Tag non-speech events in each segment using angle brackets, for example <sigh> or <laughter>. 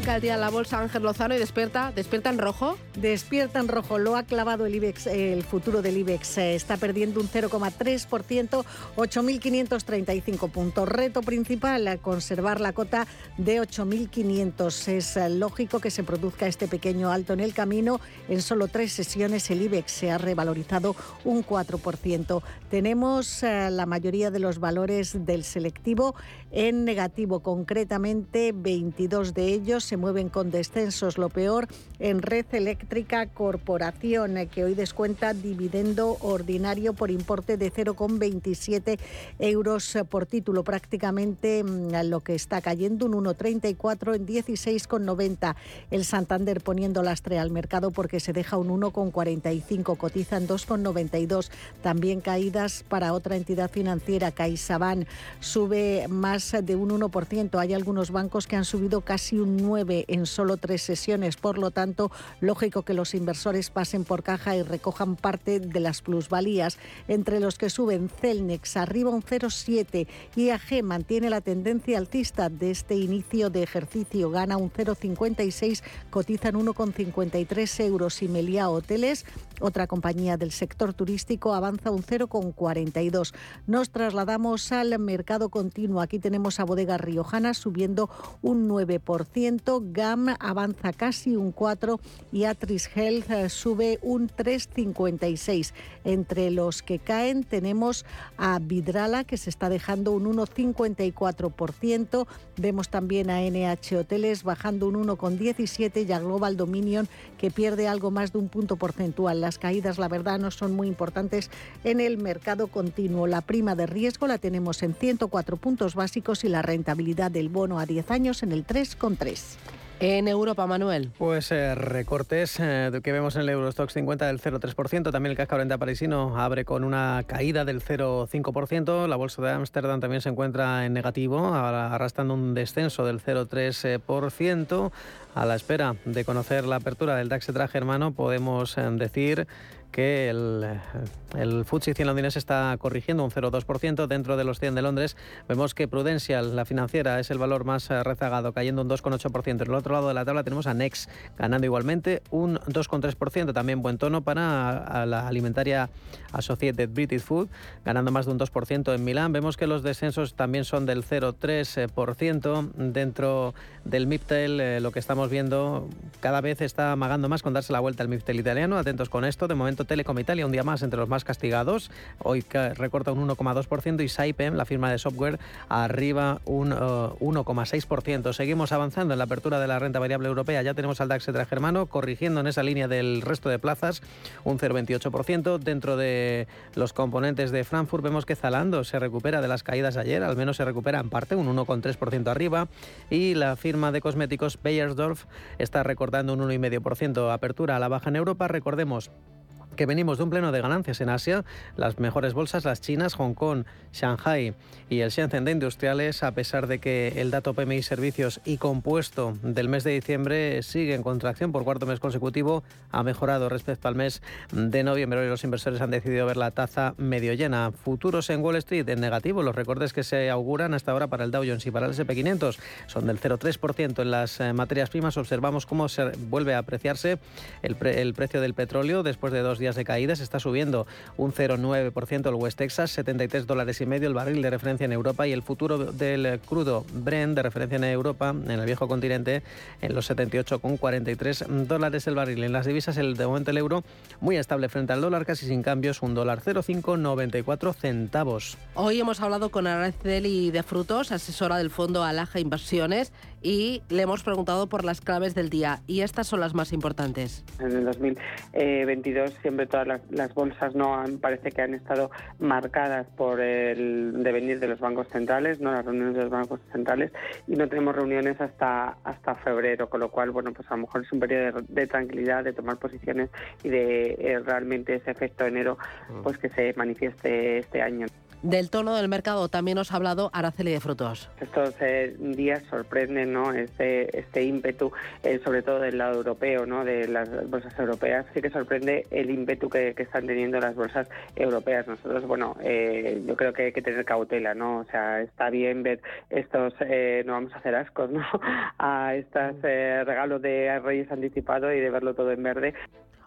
Arranca el día en la bolsa Ángel Lozano y despierta, despierta en rojo. Despierta en rojo, lo ha clavado el IBEX, el futuro del IBEX eh, está perdiendo un 0,3%, 8.535 puntos. Reto principal, conservar la cota de 8.500. Es eh, lógico que se produzca este pequeño alto en el camino. En solo tres sesiones el IBEX se ha revalorizado un 4%. Tenemos eh, la mayoría de los valores del selectivo en negativo, concretamente 22 de ellos se mueven con descensos. Lo peor en Red Eléctrica Corporación, eh, que hoy descuenta dividendo ordinario por importe de 0,27 euros por título, prácticamente mm, lo que está cayendo un 1,34 en 16,90. El Santander poniendo lastre al mercado porque se deja un 1,45, cotizan 2,92. También caídas para otra entidad financiera, CaixaBank, sube más de un 1%. Hay algunos bancos que han subido casi un 9% en solo tres sesiones. Por lo tanto, lógico que los inversores pasen por caja y recojan parte de las plusvalías. Entre los que suben Celnex arriba un 0,7. IAG mantiene la tendencia alcista de este inicio de ejercicio. Gana un 0,56, cotizan 1,53 euros. Y Meliá Hoteles, otra compañía del sector turístico, avanza un 0,42. Nos trasladamos al mercado continuo. Aquí tenemos a Bodega Riojana subiendo un 9%, GAM avanza casi un 4% y Atris Health eh, sube un 3,56%. Entre los que caen tenemos a Vidrala que se está dejando un 1,54%. Vemos también a NH Hoteles bajando un 1,17% y a Global Dominion que pierde algo más de un punto porcentual. Las caídas, la verdad, no son muy importantes en el mercado continuo. La prima de riesgo la tenemos en 104 puntos básicos y la rentabilidad del bono a 10 años en el 3,3. En Europa, Manuel. Pues eh, recortes eh, que vemos en el Eurostox 50 del 0,3%. También el CAC 40 parisino abre con una caída del 0,5%. La bolsa de Ámsterdam también se encuentra en negativo, arrastrando un descenso del 0,3%. A la espera de conocer la apertura del DAX germano, podemos eh, decir que el, el FTSE 100 londinense está corrigiendo un 0,2% dentro de los 100 de Londres. Vemos que Prudential, la financiera, es el valor más eh, rezagado, cayendo un 2,8%. En el otro lado de la tabla tenemos a Nex, ganando igualmente un 2,3%. También buen tono para la alimentaria Associated British Food, ganando más de un 2% en Milán. Vemos que los descensos también son del 0,3%. Dentro del MIPTEL, eh, lo que estamos viendo cada vez está amagando más con darse la vuelta al MIPTEL italiano. Atentos con esto. De momento Telecom Italia un día más entre los más castigados. Hoy recorta un 1,2% y Saipem, la firma de software, arriba un 1,6%. Uh, Seguimos avanzando en la apertura de la renta variable europea. Ya tenemos al DAX germano corrigiendo en esa línea del resto de plazas un 0,28%. Dentro de los componentes de Frankfurt vemos que Zalando se recupera de las caídas ayer, al menos se recupera en parte, un 1,3% arriba. Y la firma de cosméticos Bayersdorf está recordando un 1,5% apertura a la baja en Europa. Recordemos que venimos de un pleno de ganancias en Asia, las mejores bolsas, las chinas, Hong Kong, Shanghai y el Shenzhen de Industriales, a pesar de que el dato PMI Servicios y compuesto del mes de diciembre sigue en contracción por cuarto mes consecutivo, ha mejorado respecto al mes de noviembre. Hoy los inversores han decidido ver la taza medio llena. Futuros en Wall Street en negativo. Los recortes que se auguran hasta ahora para el Dow Jones y para el SP500 son del 0,3% en las eh, materias primas. Observamos cómo se vuelve a apreciarse el, el precio del petróleo después de dos días de caídas. Está subiendo un 0,9% el West Texas, 73 dólares y medio el barril de referencia en Europa y el futuro del crudo Brent de referencia en Europa, en el viejo continente, en los 78,43 dólares el barril. En las divisas, el de momento el euro muy estable frente al dólar, casi sin cambios, un dólar 0,594 centavos. Hoy hemos hablado con Araceli de Frutos, asesora del fondo Alaja Inversiones, y le hemos preguntado por las claves del día y estas son las más importantes. En el 2022 siempre todas las, bolsas no han, parece que han estado marcadas por el devenir de los bancos centrales, no las reuniones de los bancos centrales y no tenemos reuniones hasta hasta febrero, con lo cual bueno pues a lo mejor es un periodo de, tranquilidad, de tomar posiciones y de eh, realmente ese efecto enero mm. pues que se manifieste este año. Del tono del mercado también nos ha hablado Araceli de Frutos. Estos eh, días sorprenden ¿no? este, este ímpetu, eh, sobre todo del lado europeo, ¿no? de las bolsas europeas. Sí que sorprende el ímpetu que, están teniendo las bolsas europeas. Nosotros, bueno, eh, yo creo que hay que tener cautela, ¿no? O sea, está bien ver estos, no vamos a hacer ascos, ¿no? <laughs> A estos regalos de Reyes anticipado y de verlo todo en verde.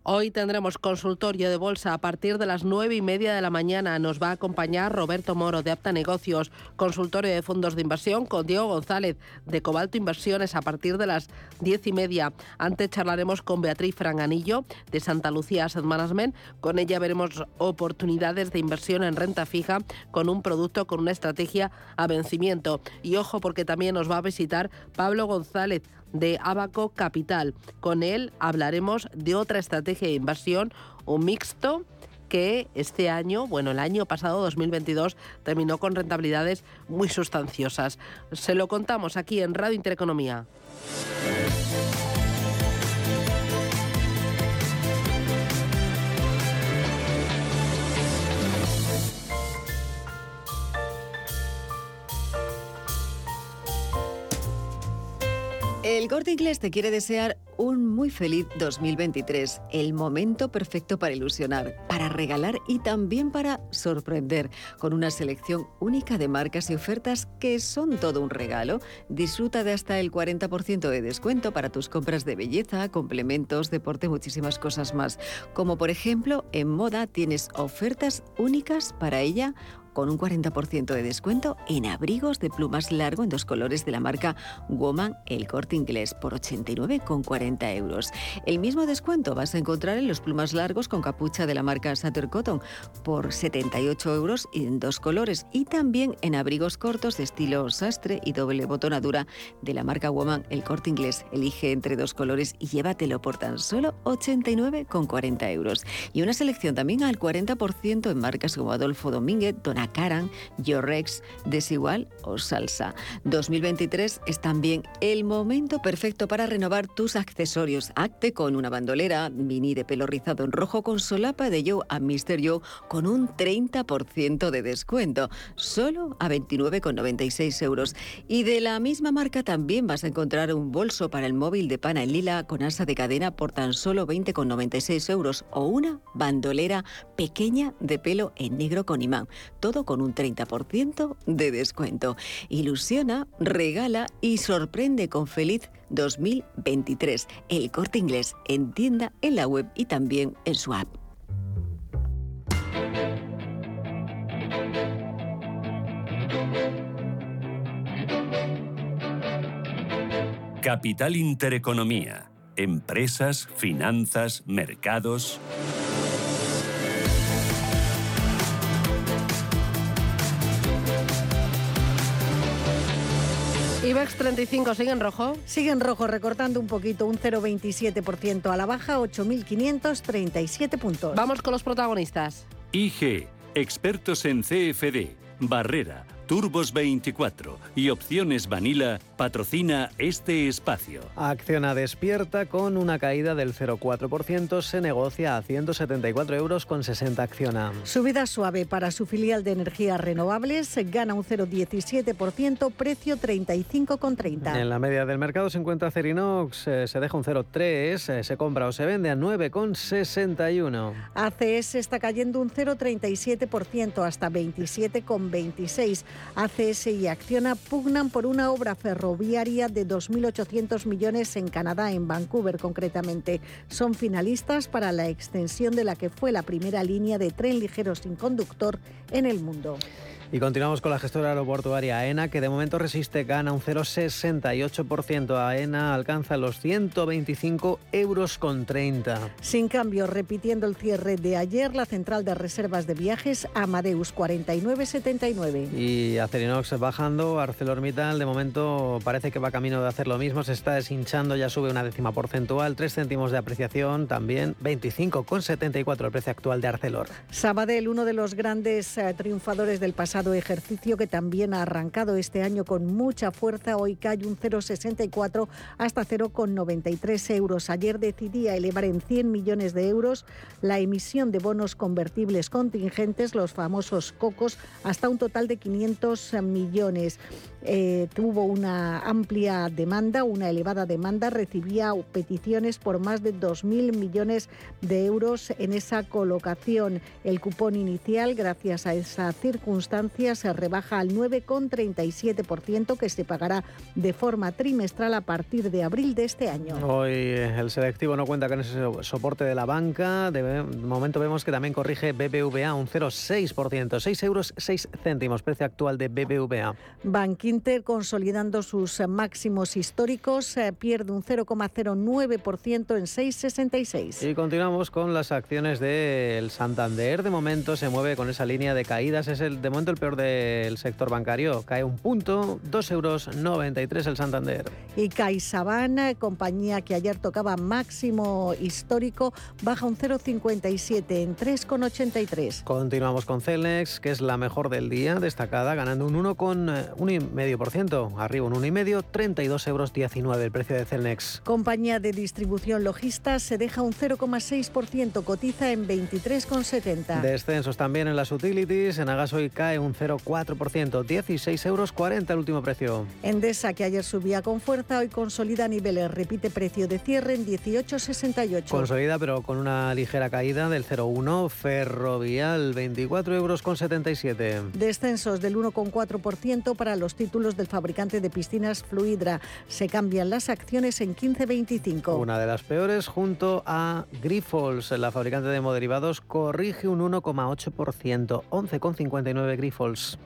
Hoy tendremos consultorio de bolsa a partir de las nueve y media de la mañana. Nos va a acompañar Roberto Moro de Apta Negocios, consultorio de fondos de inversión con Diego González de Cobalto Inversiones a partir de las diez y media. Antes charlaremos con Beatriz Franganillo de Santa Lucía Asset Management. Con ella veremos oportunidades de inversión en renta fija con un producto con una estrategia a vencimiento. Y ojo porque también nos va a visitar Pablo González de Abaco Capital. Con él hablaremos de otra estrategia de inversión, un mixto que este año, bueno, el año pasado, 2022, terminó con rentabilidades muy sustanciosas. Se lo contamos aquí en Radio Intereconomía. El Corte Inglés te quiere desear un muy feliz 2023, el momento perfecto para ilusionar, para regalar y también para sorprender, con una selección única de marcas y ofertas que son todo un regalo. Disfruta de hasta el 40% de descuento para tus compras de belleza, complementos, deporte, muchísimas cosas más. Como por ejemplo, en moda tienes ofertas únicas para ella con un 40% de descuento en abrigos de plumas largo en dos colores de la marca Woman El Corte Inglés por 89,40 euros. El mismo descuento vas a encontrar en los plumas largos con capucha de la marca Sutter Cotton por 78 euros en dos colores y también en abrigos cortos de estilo sastre y doble botonadura de la marca Woman El Corte Inglés. Elige entre dos colores y llévatelo por tan solo 89,40 euros. Y una selección también al 40% en marcas como Adolfo Domínguez, Dona Caran, Yorex, Desigual o Salsa. 2023 es también el momento perfecto para renovar tus accesorios. Acte con una bandolera mini de pelo rizado en rojo con solapa de Joe a Mr. Joe con un 30% de descuento, solo a 29,96 euros. Y de la misma marca también vas a encontrar un bolso para el móvil de pana en lila con asa de cadena por tan solo 20,96 euros o una bandolera pequeña de pelo en negro con imán con un 30% de descuento. Ilusiona, regala y sorprende con feliz 2023. El corte inglés en tienda, en la web y también en su app. Capital Intereconomía. Empresas, finanzas, mercados. IBEX 35 sigue en rojo. Sigue en rojo, recortando un poquito, un 0,27% a la baja, 8.537 puntos. Vamos con los protagonistas. IG, expertos en CFD, Barrera, Turbos 24 y Opciones Vanilla patrocina este espacio. Acciona despierta con una caída del 0,4%, se negocia a 174 euros con 60 Acciona. Subida suave para su filial de energías renovables, gana un 0,17%, precio 35,30. En la media del mercado se encuentra Cerinox, eh, se deja un 0,3, eh, se compra o se vende a 9,61. ACS está cayendo un 0,37% hasta 27,26. ACS y Acciona pugnan por una obra ferroviaria de 2.800 millones en Canadá, en Vancouver concretamente. Son finalistas para la extensión de la que fue la primera línea de tren ligero sin conductor en el mundo. Y continuamos con la gestora aeroportuaria AENA, que de momento resiste, gana un 0,68%. AENA alcanza los 125 euros con 30. Sin cambio, repitiendo el cierre de ayer, la central de reservas de viajes Amadeus 49,79. Y Acerinox bajando, ArcelorMittal de momento parece que va camino de hacer lo mismo, se está deshinchando, ya sube una décima porcentual, 3 céntimos de apreciación, también 25,74 el precio actual de Arcelor. Sabadell, uno de los grandes eh, triunfadores del pasado ejercicio que también ha arrancado este año con mucha fuerza, hoy cae un 0,64 hasta 0,93 euros. Ayer decidía elevar en 100 millones de euros la emisión de bonos convertibles contingentes, los famosos cocos, hasta un total de 500 millones. Eh, tuvo una amplia demanda, una elevada demanda, recibía peticiones por más de 2.000 millones de euros en esa colocación. El cupón inicial, gracias a esa circunstancia, se rebaja al 9,37% que se pagará de forma trimestral a partir de abril de este año. Hoy el selectivo no cuenta con ese soporte de la banca. De momento vemos que también corrige BBVA un 0,6%, 6 euros 6 céntimos, precio actual de BBVA. Inter, consolidando sus máximos históricos, eh, pierde un 0,09% en 6,66. Y continuamos con las acciones del Santander. De momento se mueve con esa línea de caídas. Es el de momento el peor del sector bancario. Cae un punto, 2,93 euros el Santander. Y CaixaBank, compañía que ayer tocaba máximo histórico, baja un 0,57 en 3,83. Continuamos con Celnex, que es la mejor del día, destacada, ganando un 1,1 medio por ciento, arriba un 1,5, 32 euros 19 el precio de Celnex. Compañía de distribución logista se deja un 0,6%, cotiza en 23,70. Descensos también en las utilities, en Agasoy cae un 0,4%, 16 euros 40 el último precio. Endesa, que ayer subía con fuerza, hoy consolida niveles, repite precio de cierre en 18,68. Consolida pero con una ligera caída del 0,1, Ferrovial 24 euros con 77. Descensos del 1,4% para los títulos títulos del fabricante de piscinas Fluidra. Se cambian las acciones en 15.25. Una de las peores junto a Grifols, la fabricante de hemoderivados, corrige un 1,8%, 11,59 Grifols.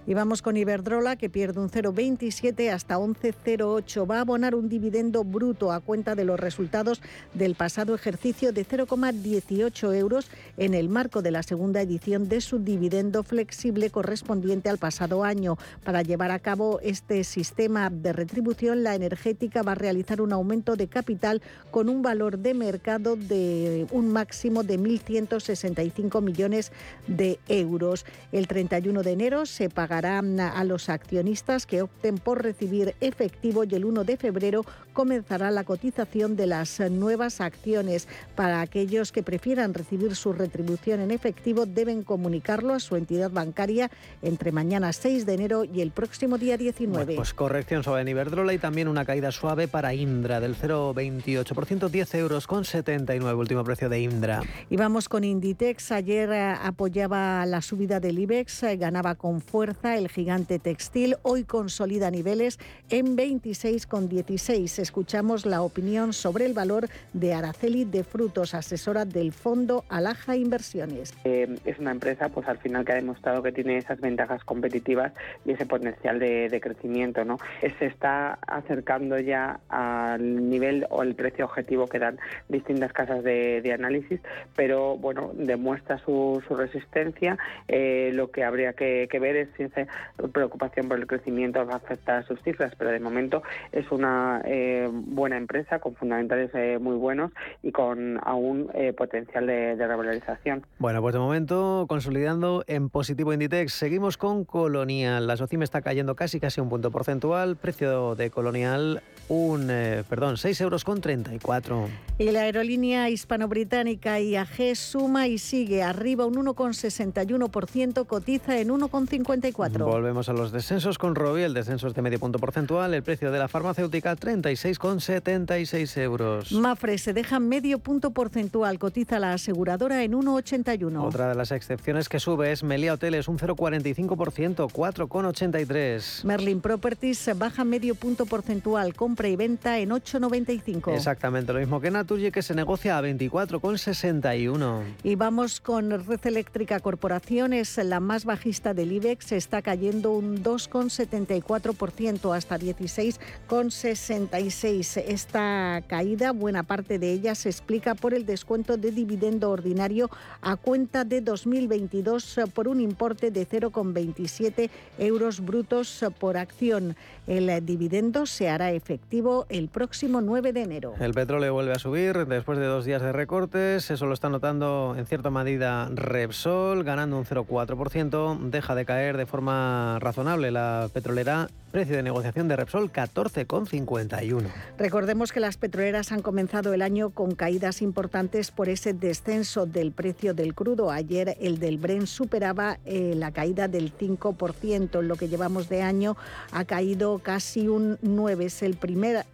Y vamos con Iberdrola, que pierde un 0,27 hasta 11,08. Va a abonar un dividendo bruto a cuenta de los resultados del pasado ejercicio de 0,18 euros en el marco de la segunda edición de su dividendo flexible correspondiente al pasado año. Para llevar a cabo este sistema de retribución, la energética va a realizar un aumento de capital con un valor de mercado de un máximo de 1.165 millones de euros. El 31 de enero se pagará a los accionistas que opten por recibir efectivo y el 1 de febrero comenzará la cotización de las nuevas acciones. Para aquellos que prefieran recibir su retribución en efectivo, deben comunicarlo a su entidad bancaria entre mañana 6 de enero y el próximo día 19 pues corrección suave en Iberdrola y también una caída suave para Indra del 0,28%, 10 euros con 79, último precio de Indra. Y vamos con Inditex. Ayer eh, apoyaba la subida del IBEX, eh, ganaba con fuerza el gigante textil. Hoy consolida niveles en 26,16. Escuchamos la opinión sobre el valor de Araceli de Frutos, asesora del fondo Alaja Inversiones. Eh, es una empresa, pues al final que ha demostrado que tiene esas ventajas competitivas y ese potencial de, de crecimiento, ¿no? Se está acercando ya al nivel o el precio objetivo que dan distintas casas de, análisis, pero bueno, demuestra su, resistencia. Eh, lo que habría que, ver es si esa preocupación por el crecimiento va a afectar a sus cifras, pero de momento es una eh, buena empresa con fundamentales eh, muy buenos y con aún potencial de, de revalorización. Bueno, pues de momento consolidando en positivo Inditex, seguimos con Colonial. La SOCIM está cayendo casi casi un punto porcentual. Precio de Colonial, un, eh, perdón, 6 euros con 34. Y la aerolínea hispano-británica IAG suma y sigue arriba un 1,61%, cotiza en 1,54. Volvemos a los descensos con Robi, descenso es de medio punto porcentual. El precio de la farmacéutica, 36,76 euros. Mafre se deja medio punto porcentual, cotiza la aseguradora en 1,81. Otra de las excepciones que sube es Melia Hoteles, un 0,45%, 4,83. Merlin Properties baja medio punto porcentual, compra y venta en 8,95. Exactamente lo mismo que Naturgy, que se negocia a 24,61. Y vamos con Red Eléctrica Corporación, es la más bajista del IBEX está cayendo un 2,74% hasta 16,66. Esta caída, buena parte de ella se explica por el descuento de dividendo ordinario a cuenta de 2022 por un importe de 0,27 euros brutos por acción. El dividendo se hará efectivo el próximo 9 de enero. El petróleo vuelve a subir después de dos días de recortes. Eso lo está notando en cierta medida Repsol, ganando un 0,4%. Deja de caer de forma razonable la petrolera Precio de negociación de Repsol 14,51. Recordemos que las petroleras han comenzado el año con caídas importantes por ese descenso del precio del crudo. Ayer el del Bren superaba eh, la caída del 5%. En lo que llevamos de año ha caído casi un 9. Es el, primer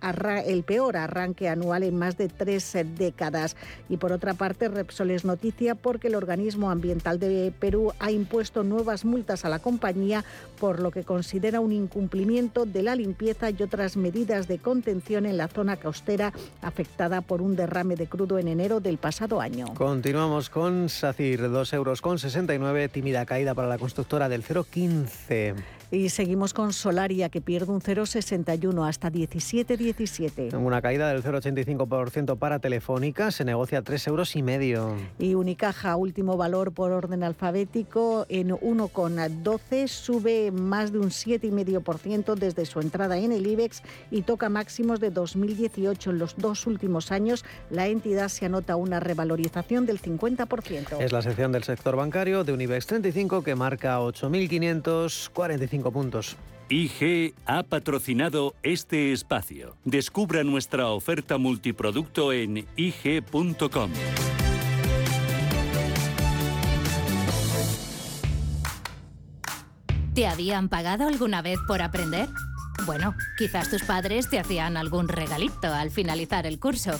el peor arranque anual en más de tres décadas. Y por otra parte, Repsol es noticia porque el organismo ambiental de Perú ha impuesto nuevas multas a la compañía por lo que considera un incumplimiento de la limpieza y otras medidas de contención en la zona costera afectada por un derrame de crudo en enero del pasado año. Continuamos con SACIR, 2,69 euros tímida caída para la constructora del 0,15. Y seguimos con Solaria, que pierde un 0,61 hasta 17,17. Una caída del 0,85% para Telefónica, se negocia a 3 euros y medio. Y Unicaja, último valor por orden alfabético, en 1,12, sube más de un 7,5% desde su entrada en el IBEX y toca máximos de 2018. En los dos últimos años, la entidad se anota una revalorización del 50%. Es la sección del sector bancario de un IBEX 35 que marca 8.545 puntos. IG ha patrocinado este espacio. Descubra nuestra oferta multiproducto en IG.com. ¿Te habían pagado alguna vez por aprender? Bueno, quizás tus padres te hacían algún regalito al finalizar el curso.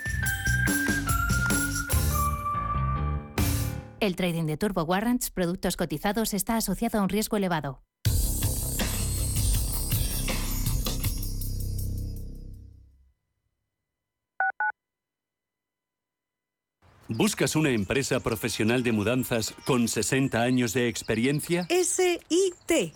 El trading de Turbo Warrants, productos cotizados, está asociado a un riesgo elevado. ¿Buscas una empresa profesional de mudanzas con 60 años de experiencia? SIT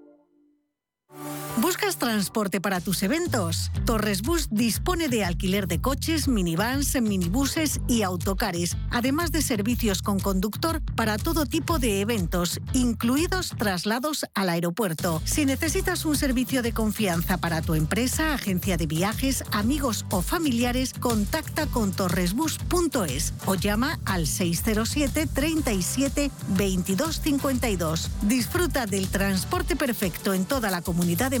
¿Buscas transporte para tus eventos? Torres Bus dispone de alquiler de coches, minivans, minibuses y autocares, además de servicios con conductor para todo tipo de eventos, incluidos traslados al aeropuerto. Si necesitas un servicio de confianza para tu empresa, agencia de viajes, amigos o familiares, contacta con torresbus.es o llama al 607 37 22 52. Disfruta del transporte perfecto en toda la comunidad de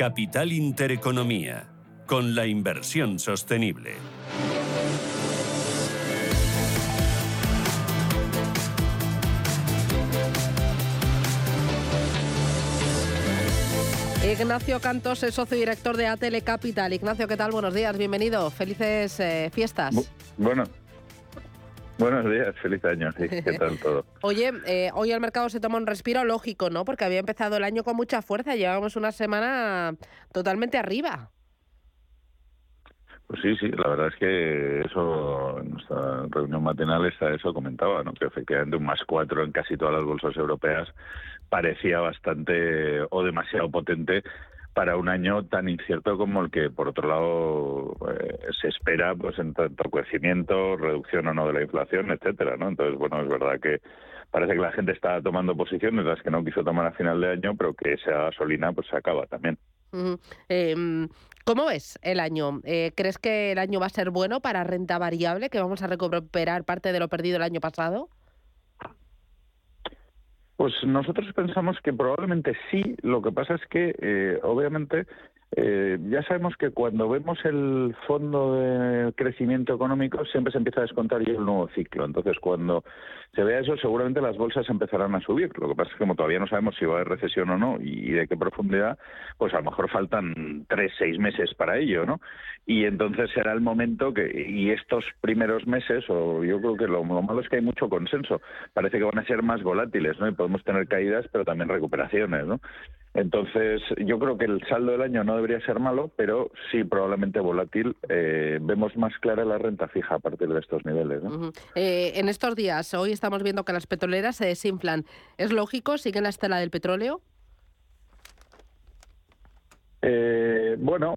Capital Intereconomía, con la inversión sostenible. Ignacio Cantos es socio director de ATL Capital. Ignacio, ¿qué tal? Buenos días, bienvenido. Felices eh, fiestas. bueno, Buenos días, feliz año. ¿Qué tal todo? <laughs> Oye, eh, hoy el mercado se toma un respiro lógico, ¿no? Porque había empezado el año con mucha fuerza. Llevamos una semana totalmente arriba. Pues sí, sí, la verdad es que eso, en nuestra reunión matinal está eso comentaba, ¿no? que efectivamente un más cuatro en casi todas las bolsas europeas parecía bastante o demasiado potente para un año tan incierto como el que, por otro lado, eh, se espera pues en tanto crecimiento, reducción o no de la inflación, etcétera, ¿no? Entonces, bueno, es verdad que parece que la gente está tomando posiciones las que no quiso tomar a final de año, pero que esa gasolina pues se acaba también. Em, ¿Cómo es el año? Eh, ¿Crees que el año va a ser bueno para renta variable, que vamos a recuperar parte de lo perdido el año pasado? Pues nosotros pensamos que probablemente sí. Lo que pasa es que, eh, obviamente, eh, ya sabemos que cuando vemos el fondo de crecimiento económico siempre se empieza a descontar ya el nuevo ciclo. Entonces, cuando se vea eso, seguramente las bolsas empezarán a subir. Lo que pasa es que como todavía no sabemos si va a haber recesión o no y de qué profundidad, pues a lo mejor faltan tres, seis meses para ello, ¿no? Y entonces será el momento que, y estos primeros meses, o yo creo que lo, lo malo es que hay mucho consenso, parece que van a ser más volátiles, ¿no? Y podemos tener caídas, pero también recuperaciones, ¿no? Entonces, yo creo que el saldo del año no debería ser malo, pero sí probablemente volátil. Eh, vemos más clara la renta fija a partir de estos niveles. Eh, en estos días, hoy estamos viendo que las petroleras se desinflan. ¿Es lógico? ¿Siguen la estela del petróleo? Eh, bueno,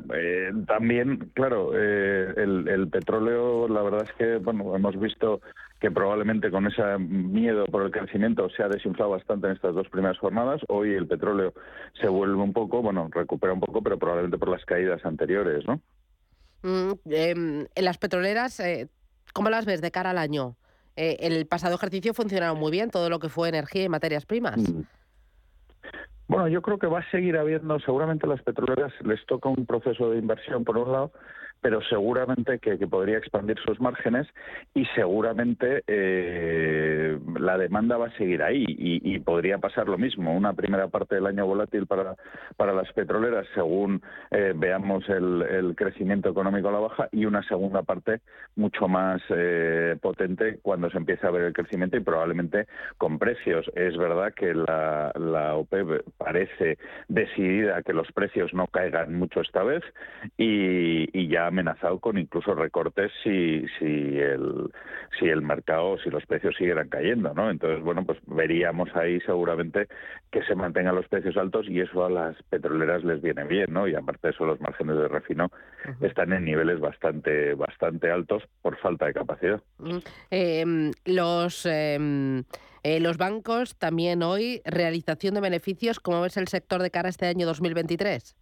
también, claro, el, el, petróleo, la verdad es que, bueno, hemos visto que probablemente con ese miedo por el crecimiento se ha desinflado bastante en estas dos primeras jornadas. Hoy el petróleo se vuelve un poco, bueno, recupera un poco, pero probablemente por las caídas anteriores, ¿no? Mm, em, en las petroleras, eh, ¿cómo las ves de cara al año? Eh, el pasado ejercicio funcionaron muy bien, todo lo que fue energía y materias primas. Mm. Bueno, yo creo que va a seguir habiendo, seguramente a las petroleras les toca un proceso de inversión por un lado, pero seguramente que, podría expandir sus márgenes y seguramente eh, la demanda va a seguir ahí y, podría pasar lo mismo. Una primera parte del año volátil para, para las petroleras según eh, veamos el, crecimiento económico a la baja y una segunda parte mucho más eh, potente cuando se empiece a ver el crecimiento y probablemente con precios. Es verdad que la, la OPEP parece decidida a que los precios no caigan mucho esta vez y ya amenazado con incluso recortes si, si, el, si el mercado, si los precios siguieran cayendo, ¿no? Entonces, bueno, pues veríamos ahí seguramente que se mantengan los precios altos y eso a las petroleras les viene bien, ¿no? Y aparte de eso, los márgenes de refino están en niveles bastante, bastante altos por falta de capacidad. Em, los... Em, eh, los bancos también hoy, realización de beneficios, ¿cómo ves el sector de cara a este año 2023?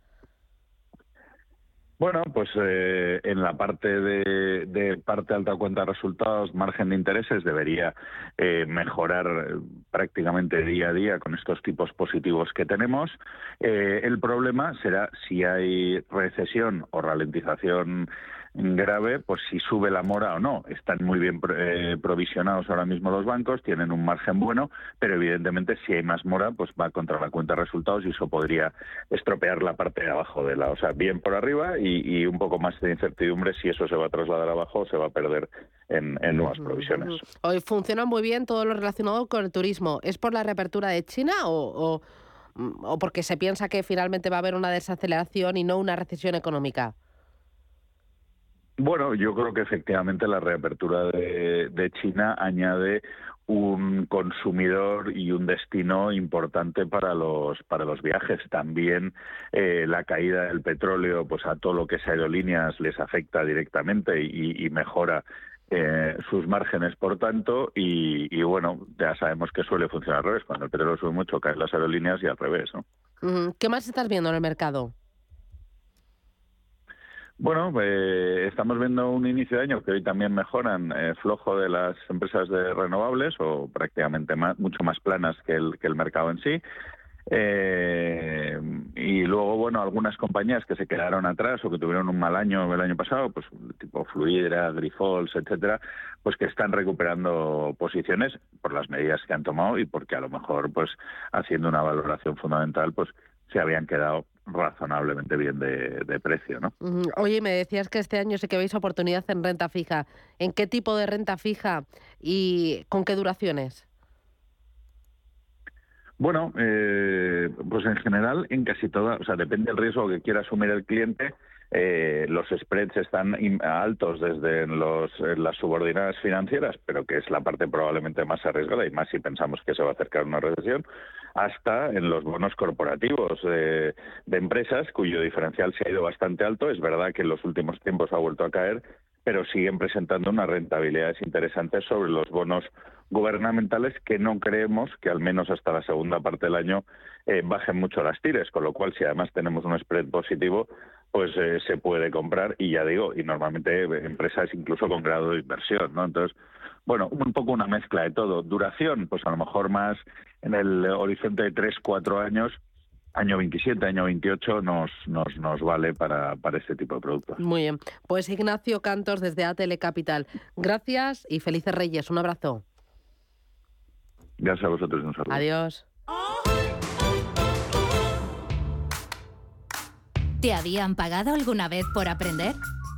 Bueno, pues eh, en la parte de, parte alta cuenta de resultados, margen de intereses debería eh, mejorar eh, prácticamente día a día con estos tipos positivos que tenemos. el problema será si hay recesión o ralentización grave, pues si sube la mora o no. Están muy bien eh, provisionados ahora mismo los bancos, tienen un margen bueno, pero evidentemente si hay más mora, pues va contra la cuenta de resultados y eso podría estropear la parte de abajo de la, o sea, bien por arriba y, un poco más de incertidumbre si eso se va a trasladar abajo o se va a perder en, nuevas provisiones. Hoy funciona muy bien todo lo relacionado con el turismo. ¿Es por la reapertura de China o, o porque se piensa que finalmente va a haber una desaceleración y no una recesión económica? Bueno, yo creo que efectivamente la reapertura de, China añade un consumidor y un destino importante para los para los viajes. También eh, la caída del petróleo, pues a todo lo que es aerolíneas les afecta directamente y, mejora eh, sus márgenes, por tanto, y, bueno, ya sabemos que suele funcionar al revés. Cuando el petróleo sube mucho, caen las aerolíneas y al revés, ¿no? ¿Qué más estás viendo en el mercado? Bueno, eh, estamos viendo un inicio de año que hoy también mejoran, eh, flojo de las empresas de renovables o prácticamente mucho más planas que el, que el mercado en sí. Eh, y luego, bueno, algunas compañías que se quedaron atrás o que tuvieron un mal año el año pasado, pues tipo Fluidra, Grifols, etcétera, pues que están recuperando posiciones por las medidas que han tomado y porque a lo mejor, pues haciendo una valoración fundamental, pues se habían quedado razonablemente bien de, precio, ¿no? Oye, me decías que este año sé que veis oportunidad en renta fija. ¿En qué tipo de renta fija y con qué duraciones? Bueno, eh, pues en general en casi toda, o sea, depende del riesgo que quiera asumir el cliente. Eh, los spreads están altos desde los, las subordinadas financieras, pero que es la parte probablemente más arriesgada y más si pensamos que se va a acercar una recesión, hasta en los bonos corporativos de empresas cuyo diferencial se ha ido bastante alto. Es verdad que en los últimos tiempos ha vuelto a caer, pero siguen presentando unas rentabilidades interesantes sobre los bonos gubernamentales que no creemos que al menos hasta la segunda parte del año eh, bajen mucho las tires, con lo cual si además tenemos un spread positivo, pues eh, se puede comprar y ya digo, y normalmente empresas incluso con grado de inversión, ¿no? Entonces, bueno, un poco una mezcla de todo. Duración, pues a lo mejor más en el horizonte de 3, 4 años, año 27, año 28 nos, nos, nos vale para, para este tipo de productos. Muy bien. Pues Ignacio Cantos desde ATL Capital. Gracias y felices Reyes. Un abrazo. Gracias a vosotros. Un saludo. Adiós. ¿Te habían pagado alguna vez por aprender?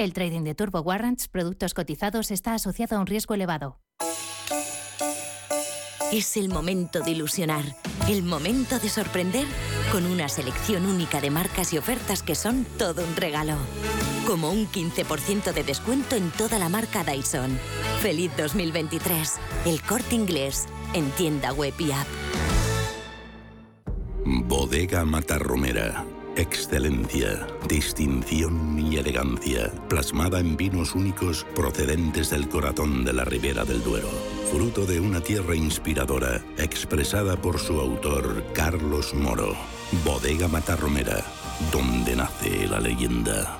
El trading de Turbo Warrants, productos cotizados, está asociado a un riesgo elevado. Es el momento de ilusionar, el momento de sorprender con una selección única de marcas y ofertas que son todo un regalo. Como un 15% de descuento en toda la marca Dyson. Feliz 2023. El corte inglés en tienda web y app. Bodega Matarromera Excelencia, distinción y elegancia, plasmada en vinos únicos procedentes del corazón de la Ribera del Duero. Fruto de una tierra inspiradora, expresada por su autor Carlos Moro. Bodega Matarromera, donde nace la leyenda.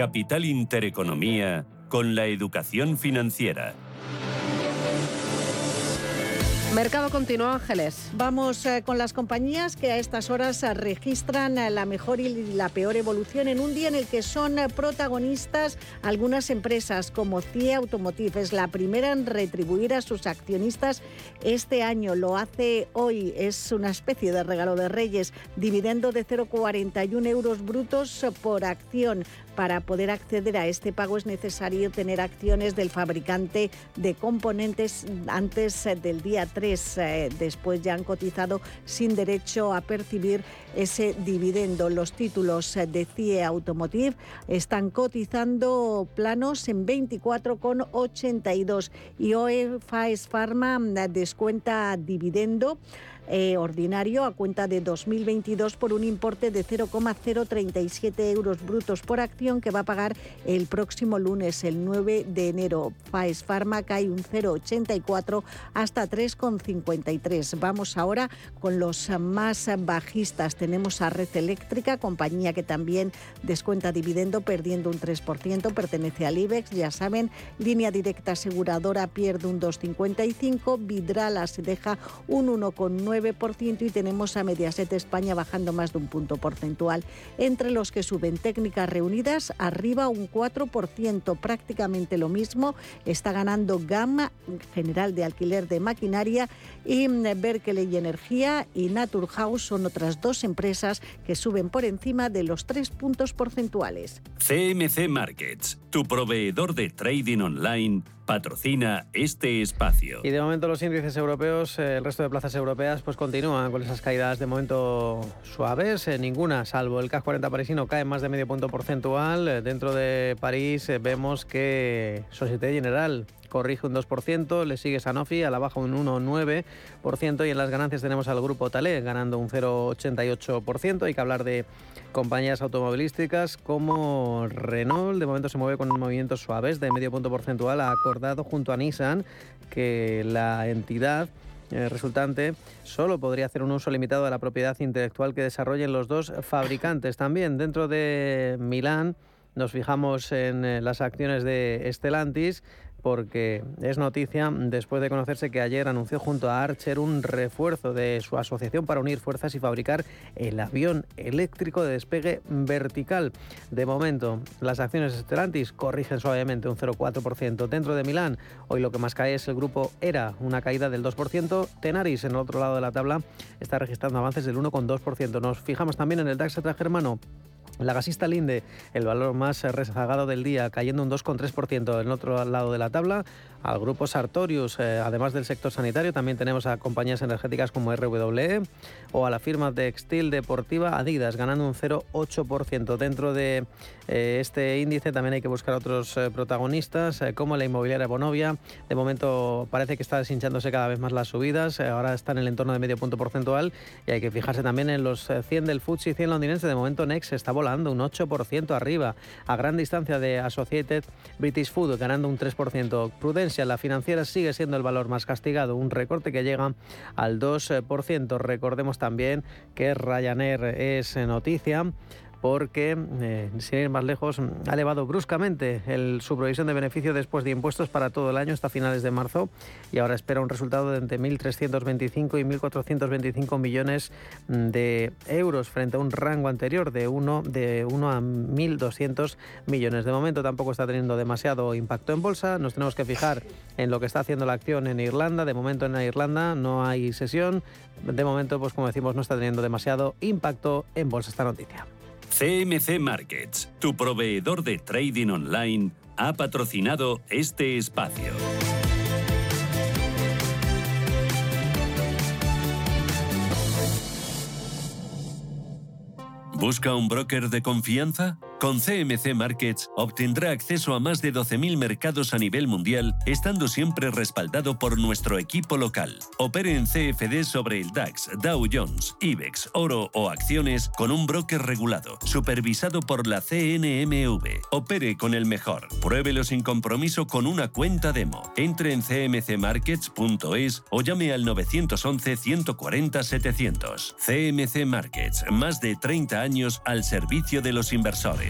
Capital Intereconomía con la educación financiera. Mercado continuo, Ángeles. Vamos eh, con las compañías que a estas horas eh, registran eh, la mejor y la peor evolución en un día en el que son protagonistas algunas empresas como CIE Automotive. Es la primera en retribuir a sus accionistas este año. Lo hace hoy. Es una especie de regalo de Reyes. Dividendo de 0,41 euros brutos por acción. Para poder acceder a este pago es necesario tener acciones del fabricante de componentes antes del día 3. Eh, después ya han cotizado sin derecho a percibir ese dividendo. Los títulos de CIE Automotive están cotizando planos en 24,82 y OE Faes Pharma descuenta dividendo eh, ordinario a cuenta de 2022 por un importe de 0,037 euros brutos por acción que va a pagar el próximo lunes, el 9 de enero. Faes Pharma cae un 0,84 hasta 3,53. Vamos ahora con los más bajistas. Tenemos a Red Eléctrica, compañía que también descuenta dividendo perdiendo un 3%, pertenece al IBEX, ya saben, línea directa aseguradora pierde un 2,55, Vidrala se deja un 1,9 9% y tenemos a Mediaset España bajando más de un punto porcentual. Entre los que suben técnicas reunidas, arriba un 4%, prácticamente lo mismo. Está ganando Gama, general de alquiler de maquinaria, y Berkeley Energía y Naturhaus son otras dos empresas que suben por encima de los tres puntos porcentuales. CMC Markets, tu proveedor de trading online patrocina este espacio. Y de momento los índices europeos, eh, el resto de plazas europeas, pues continúan con esas caídas de momento suaves, eh, ninguna, salvo el CAC 40 parisino cae más de medio punto porcentual. Eh, dentro de París vemos que Societe General corrige un 2%, le sigue Sanofi a la baja un 1,9% y en las ganancias tenemos al grupo Talé ganando un 0,88%. Hay que hablar de compañías automovilísticas como Renault, de momento se mueve con movimientos suaves de medio punto porcentual, ha acordado junto a Nissan que la entidad eh, resultante solo podría hacer un uso limitado de la propiedad intelectual que desarrollen los dos fabricantes. También dentro de Milán nos fijamos en eh, las acciones de Stellantis porque es noticia después de conocerse que ayer anunció junto a Archer un refuerzo de su asociación para unir fuerzas y fabricar el avión eléctrico de despegue vertical. De momento, las acciones Stellantis corrigen suavemente un 0,4%. Dentro de Milán, hoy lo que más cae es el grupo ERA, una caída del 2%. Tenaris, en el otro lado de la tabla, está registrando avances del 1,2%. Nos fijamos también en el DAX germano la gasista Linde, el valor más rezagado del día, cayendo un 2,3% en otro lado de la tabla. Al grupo Sartorius, eh, además del sector sanitario, también tenemos a compañías energéticas como RWE o a la firma textil deportiva Adidas, ganando un 0,8%. Dentro de este índice también hay que buscar otros eh, protagonistas, como la inmobiliaria Bonovia. De momento parece que está deshinchándose cada vez más las subidas, ahora está en el entorno de medio punto porcentual y hay que fijarse también en los 100 del FTSE 100 londinense. De momento Next está volando un 8% arriba, a gran distancia de Associated British Food, ganando un 3%. Prudencia, la financiera sigue siendo el valor más castigado, un recorte que llega al 2%. Recordemos también que Ryanair es noticia porque, eh, sin ir más lejos, ha elevado bruscamente el, su provisión de beneficio después de impuestos para todo el año hasta finales de marzo y ahora espera un resultado de entre 1.325 y 1.425 millones de euros frente a un rango anterior de 1, de 1 a 1.200 millones. De momento tampoco está teniendo demasiado impacto en bolsa. Nos tenemos que fijar en lo que está haciendo la acción en Irlanda. De momento en Irlanda no hay sesión. De momento, pues como decimos, no está teniendo demasiado impacto en bolsa esta noticia. CMC Markets, tu proveedor de trading online, ha patrocinado este espacio. ¿Busca un broker de confianza? Con CMC Markets obtendrá acceso a más de 12.000 mercados a nivel mundial, estando siempre respaldado por nuestro equipo local. Opere en CFD sobre el DAX, Dow Jones, IBEX, oro o acciones con un broker regulado, supervisado por la CNMV. Opere con el mejor. Pruébelo sin compromiso con una cuenta demo. Entre en cmcmarkets.es o llame al 911 140 700. CMC Markets, más de 30 años al servicio de los inversores.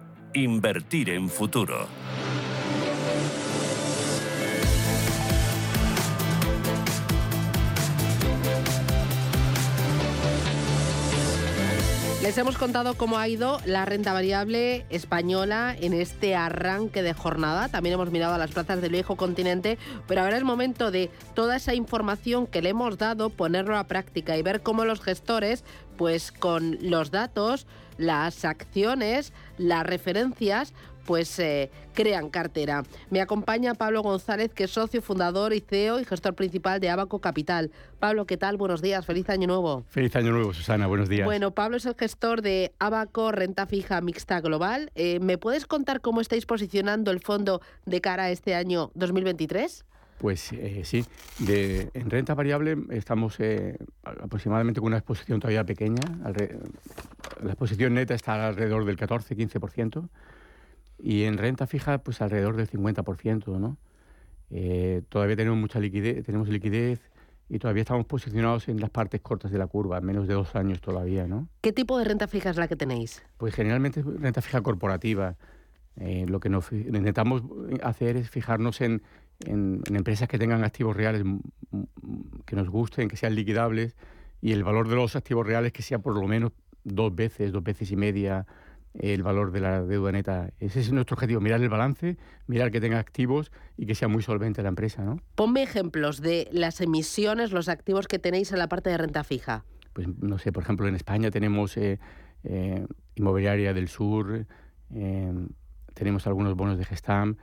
Invertir en futuro. Les hemos contado cómo ha ido la renta variable española en este arranque de jornada. También hemos mirado a las plazas del viejo continente, pero ahora es momento de toda esa información que le hemos dado ponerlo a práctica y ver cómo los gestores, pues con los datos, las acciones, las referencias, pues eh, crean cartera. Me acompaña Pablo González, que es socio fundador y CEO y gestor principal de Abaco Capital. Pablo, ¿qué tal? Buenos días, feliz año nuevo. Feliz año nuevo, Susana, buenos días. Bueno, Pablo es el gestor de Abaco Renta Fija Mixta Global. Eh, ¿Me puedes contar cómo estáis posicionando el fondo de cara a este año 2023? Pues eh, sí, de, en renta variable estamos eh, aproximadamente con una exposición todavía pequeña. la exposición neta está alrededor del 14-15% y en renta fija pues alrededor del 50%. ¿no? Eh, todavía tenemos mucha liquidez, tenemos liquidez y todavía estamos posicionados en las partes cortas de la curva, menos de dos años todavía. ¿no? ¿Qué tipo de renta fija es la que tenéis? Pues generalmente renta fija corporativa. lo que nos intentamos hacer es fijarnos en, en, empresas que tengan activos reales que nos gusten, que sean liquidables y el valor de los activos reales que sea por lo menos dos veces, dos veces y media el valor de la deuda neta. Ese es nuestro objetivo, mirar el balance, mirar que tenga activos y que sea muy solvente la empresa. ¿no? Ponme ejemplos de las emisiones, los activos que tenéis en la parte de renta fija. Pues no sé, por ejemplo, en España tenemos eh, eh, Inmobiliaria del Sur, eh, tenemos algunos bonos de Gestam,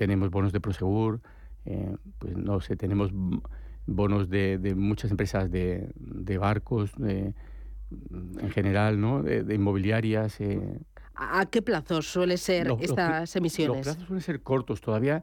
tenemos bonos de Prosegur, eh, pues no sé, tenemos bonos de, muchas empresas de, barcos en general, ¿no? de, inmobiliarias. Eh. ¿A qué plazos suelen ser estas emisiones? Los plazos suelen ser cortos. Todavía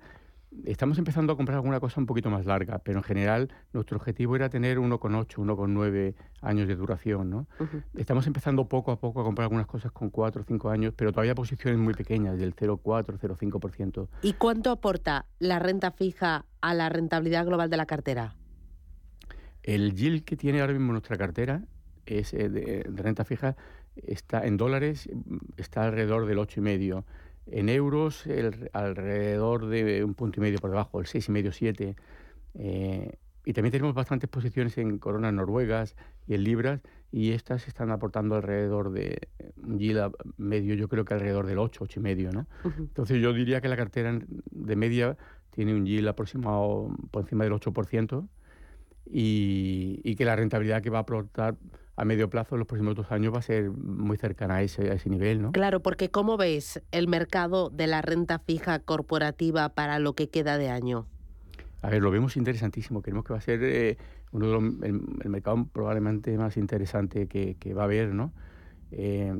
Estamos empezando a comprar alguna cosa un poquito más larga, pero en general nuestro objetivo era tener 1,8, 1,9 años de duración. ¿no? Estamos empezando poco a poco a comprar algunas cosas con 4 o 5 años, pero todavía posiciones muy pequeñas, del 0,4, 0,5%. ¿Y cuánto aporta la renta fija a la rentabilidad global de la cartera? El yield que tiene ahora mismo nuestra cartera es eh, de, de renta fija está en dólares está alrededor del 8,5 en euros, el, alrededor de un punto y medio por debajo, el 6,5, 7. Eh, y también tenemos bastantes posiciones en coronas noruegas y en libras, y estas están aportando alrededor de un yield medio, yo creo que alrededor del 8, 8 y medio, ¿no? Entonces yo diría que la cartera de media tiene un yield aproximado por encima del 8%, y, y que la rentabilidad que va a aportar a medio plazo en los próximos dos años va a ser muy cercana a ese, a ese nivel, ¿no? Claro, porque ¿cómo veis el mercado de la renta fija corporativa para lo que queda de año? A ver, lo vemos interesantísimo. Creemos que va a ser eh, uno de los, el, mercado probablemente más interesante que, que va a haber, ¿no? Eh,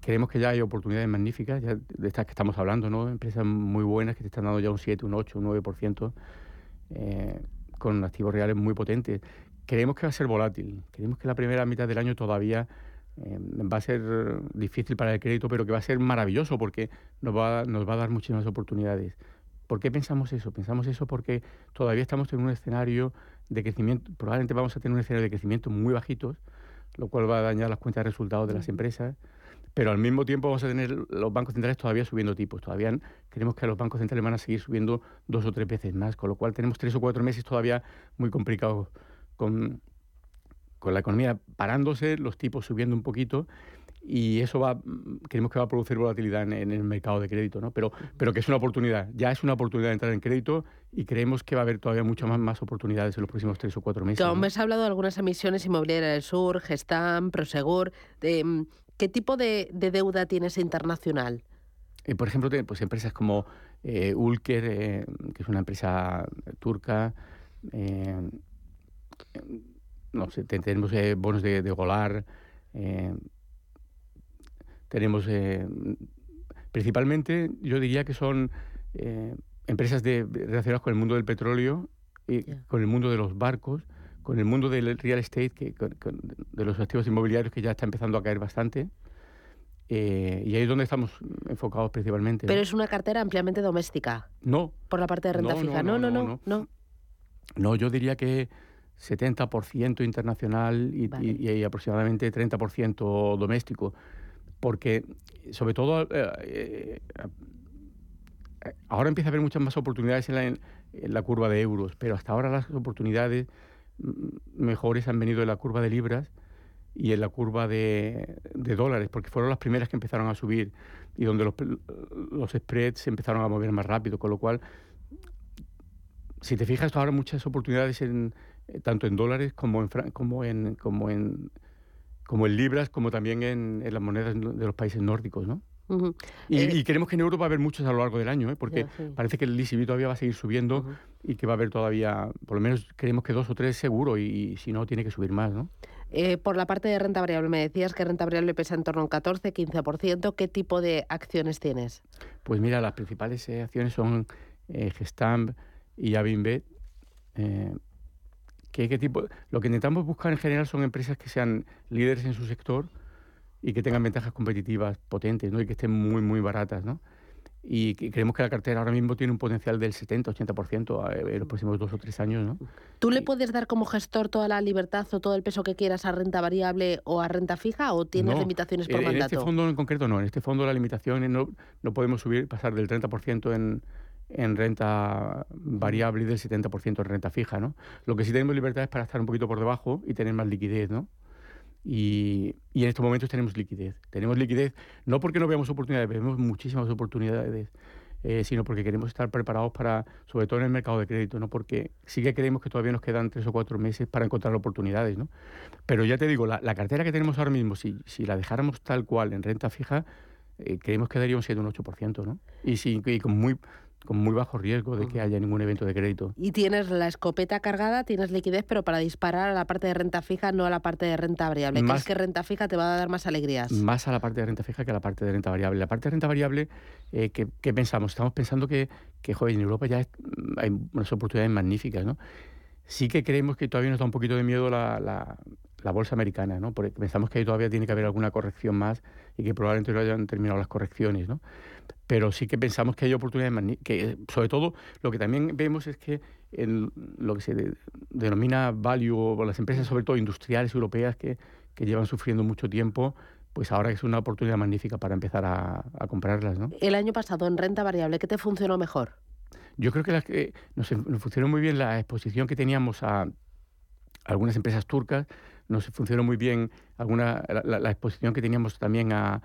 creemos que ya hay oportunidades magníficas, ya de estas que estamos hablando, ¿no? Empresas muy buenas que te están dando ya un 7, un 8, un 9%, eh, con activos reales muy potentes creemos que va a ser volátil. Creemos que la primera mitad del año todavía eh, va a ser difícil para el crédito, pero que va a ser maravilloso porque nos va, nos va a dar muchísimas oportunidades. ¿Por qué pensamos eso? Pensamos eso porque todavía estamos en un escenario de crecimiento, probablemente vamos a tener un escenario de crecimiento muy bajitos, lo cual va a dañar las cuentas de resultados de las empresas, pero al mismo tiempo vamos a tener los bancos centrales todavía subiendo tipos. Todavía creemos que los bancos centrales van a seguir subiendo dos o tres veces más, con lo cual tenemos tres o cuatro meses todavía muy complicados con, con la economía parándose, los tipos subiendo un poquito y eso va, creemos que va a producir volatilidad en, el mercado de crédito, ¿no? Pero, pero que es una oportunidad, ya es una oportunidad de entrar en crédito y creemos que va a haber todavía muchas más, más oportunidades en los próximos tres o cuatro meses. ¿no? Me has hablado de algunas emisiones inmobiliarias del sur, Gestam, Prosegur. De, mm, ¿Qué tipo de, deuda tienes internacional? Eh, por ejemplo, pues empresas como eh, Ulker, eh, que es una empresa turca, no sé, tenemos eh, bonos de, Golar, eh, tenemos eh, principalmente, yo diría que son empresas de, relacionadas con el mundo del petróleo, y con el mundo de los barcos, con el mundo del real estate, que, de los activos inmobiliarios que ya está empezando a caer bastante. y ahí es donde estamos enfocados principalmente. Pero es una cartera ampliamente doméstica. No. Por la parte de renta fija. no no no, no, no. yo diría que 70% internacional y, aproximadamente 30% doméstico. Porque, sobre todo, eh, eh, ahora empieza a haber muchas más oportunidades en la, curva de euros, pero hasta ahora las oportunidades mejores han venido en la curva de libras y en la curva de, dólares, porque fueron las primeras que empezaron a subir y donde los, los spreads se empezaron a mover más rápido, con lo cual, si te fijas, ahora muchas oportunidades en, tanto en dólares como en, como en, como en, como en libras, como también en, las monedas de los países nórdicos, ¿no? y, eh, y, creemos que en Europa va a haber muchos a lo largo del año, ¿eh? porque parece que el ECB todavía va a seguir subiendo y que va a haber todavía, por lo menos creemos que dos o tres seguro y, si no, tiene que subir más. ¿no? por la parte de renta variable, me decías que renta variable pesa en torno a un 14, 15%. ¿Qué tipo de acciones tienes? Pues mira, las principales acciones son eh, Gestamp y Avinbet. Eh, ¿qué, ¿Qué tipo? Lo que intentamos buscar en general son empresas que sean líderes en su sector y que tengan ventajas competitivas potentes ¿no? y que estén muy, muy baratas. ¿no? y creemos que la cartera ahora mismo tiene un potencial del 70-80% eh, en los próximos dos o tres años. ¿no? ¿Tú le puedes dar como gestor toda la libertad o todo el peso que quieras a renta variable o a renta fija o tienes limitaciones por en, mandato? En este fondo en concreto no, en este fondo la limitación es no, no podemos subir, pasar del 30% en, en renta variable y del 70% en renta fija. ¿no? Lo que sí tenemos libertad es para estar un poquito por debajo y tener más liquidez. ¿no? Y, y, en estos momentos tenemos liquidez. Tenemos liquidez no porque no veamos oportunidades, vemos muchísimas oportunidades, eh, sino porque queremos estar preparados para, sobre todo en el mercado de crédito, ¿no? porque sí que creemos que todavía nos quedan tres o cuatro meses para encontrar oportunidades. ¿no? Pero ya te digo, la, la cartera que tenemos ahora mismo, si, si, la dejáramos tal cual en renta fija, eh, creemos que daría un 7 un 8%. ¿no? Y, sí, y con muy con muy bajo riesgo de que haya ningún evento de crédito. Y tienes la escopeta cargada, tienes liquidez, pero para disparar a la parte de renta fija, no a la parte de renta variable. Más, ¿Crees que renta fija te va a dar más alegrías? Más a la parte de renta fija que a la parte de renta variable. La parte de renta variable, eh, ¿qué, ¿qué, pensamos? Estamos pensando que, que joder, en Europa ya hay unas oportunidades magníficas, ¿no? Sí que creemos que todavía nos da un poquito de miedo la, la, la bolsa americana, ¿no? Porque pensamos que ahí todavía tiene que haber alguna corrección más y que probablemente no hayan terminado las correcciones, ¿no? Pero sí que pensamos que hay oportunidades, que sobre todo lo que también vemos es que en lo que se denomina value o las empresas sobre todo industriales europeas que, que, llevan sufriendo mucho tiempo, pues ahora es una oportunidad magnífica para empezar a, a comprarlas. ¿no? El año pasado en renta variable, ¿qué te funcionó mejor? Yo creo que, las que nos, nos, funcionó muy bien la exposición que teníamos a algunas empresas turcas, nos funcionó muy bien alguna, la, la exposición que teníamos también a,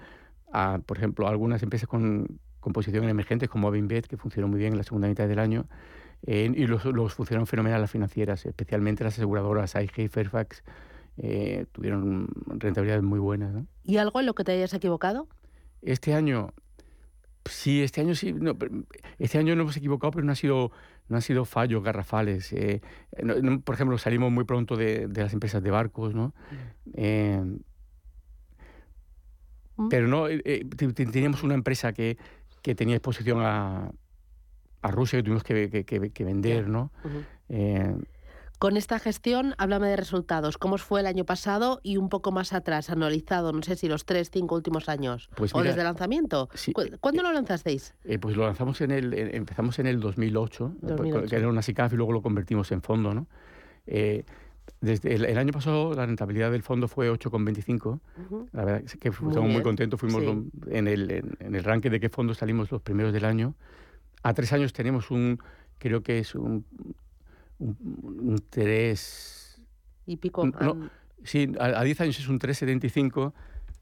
a, por ejemplo, algunas empresas con, composición emergentes como Avinbet, que funcionó muy bien en la segunda mitad del año, eh, y los, los funcionaron fenomenal las financieras, especialmente las aseguradoras AIG y Fairfax, eh, tuvieron rentabilidades muy buenas. ¿no? ¿Y algo en lo que te hayas equivocado? Este año, sí, este año sí, no, este año no hemos equivocado, pero no ha sido, no han sido fallos garrafales. Eh, no, por ejemplo, salimos muy pronto de, de, las empresas de barcos, ¿no? Eh, pero no, eh, teníamos una empresa que, que tenía exposición a, a Rusia que tuvimos que, que, que vender, ¿no? Uh -huh. eh, con esta gestión, háblame de resultados. ¿Cómo fue el año pasado y un poco más atrás, anualizado, no sé si los tres, cinco últimos años? Pues ¿O desde lanzamiento? Sí, ¿Cuándo eh, lo lanzasteis? Eh, pues lo lanzamos en el, empezamos en el 2008, 2008. que era una SICAF y luego lo convertimos en fondo, ¿no? Desde el, el, año pasado la rentabilidad del fondo fue 8,25. Uh -huh. La verdad es que muy estamos bien. muy contentos. Fuimos sí. en, el, en, en, el ranking de qué fondos salimos los primeros del año. A tres años tenemos un, creo que es un, un, un 3... Y pico. No, sí, a, a 10 años es un 3,75.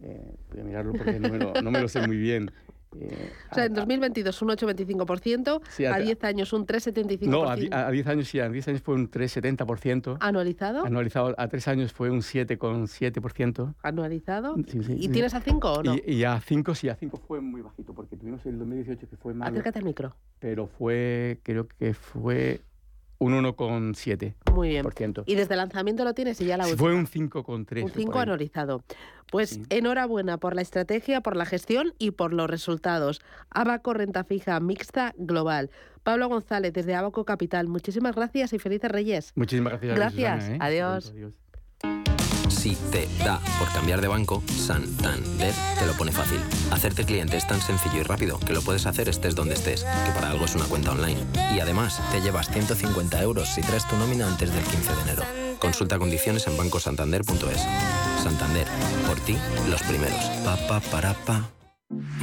Eh, voy a mirarlo porque no me lo, no me lo sé muy bien. Eh, o sea, en 2022 un 8,25%, sí, a, a 10 años un 3,75%. No, a, a 10 años sí, a 10 años fue un 3,70%. ¿Anualizado? Anualizado, a 3 años fue un 7,7%. ¿Anualizado? Sí, sí, ¿Y tienes a 5 o no? Y, y, a 5 sí, a 5 fue muy bajito, porque tuvimos el 2018 que fue malo. Acércate al micro. Pero fue, creo que fue un 1,7%. Muy bien. Y desde el lanzamiento lo tienes y ya la última. Fue un 5,3%. Un 5 anualizado. Pues sí. enhorabuena por la estrategia, por la gestión y por los resultados. Abaco Renta Fija Mixta Global. Pablo González, desde Abaco Capital. Muchísimas gracias y felices Reyes. Muchísimas gracias. Gracias. Susana, ¿eh? Adiós. Adiós. Si te da por cambiar de banco, Santander te lo pone fácil. Hacerte cliente es tan sencillo y rápido que lo puedes hacer estés donde estés, que para algo es una cuenta online. Y además, te llevas 150 euros si traes tu nómina antes del 15 de enero. Consulta condiciones en bancosantander.es. Santander, por ti, los primeros. Pa, pa, para, pa.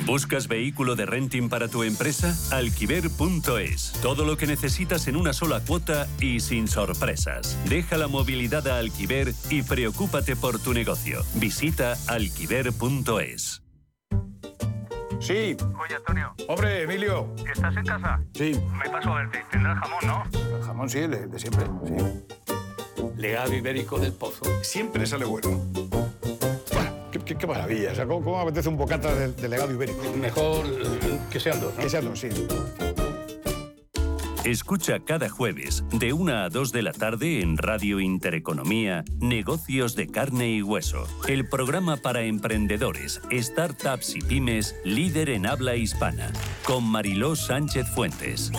¿Buscas vehículo de renting para tu empresa? Alquiver.es. Todo lo que necesitas en una sola cuota y sin sorpresas. Deja la movilidad a Alquiver y preocúpate por tu negocio. Visita alquiver.es. Sí. Oye, Antonio. Hombre, Emilio. ¿Estás en casa? Sí. Me paso a verte. Tendrás jamón, ¿no? El jamón sí, de, de siempre, sí. Legado ibérico del pozo. Siempre sale bueno. Qué, maravilla. O sea, ¿cómo, ¿cómo, apetece un bocata del de legado ibérico? Mejor que sean dos, ¿no? Que sean dos, sí. Escucha cada jueves de 1 a 2 de la tarde en Radio Intereconomía Negocios de Carne y Hueso. El programa para emprendedores, startups y pymes líder en habla hispana. Con Mariló Sánchez Fuentes.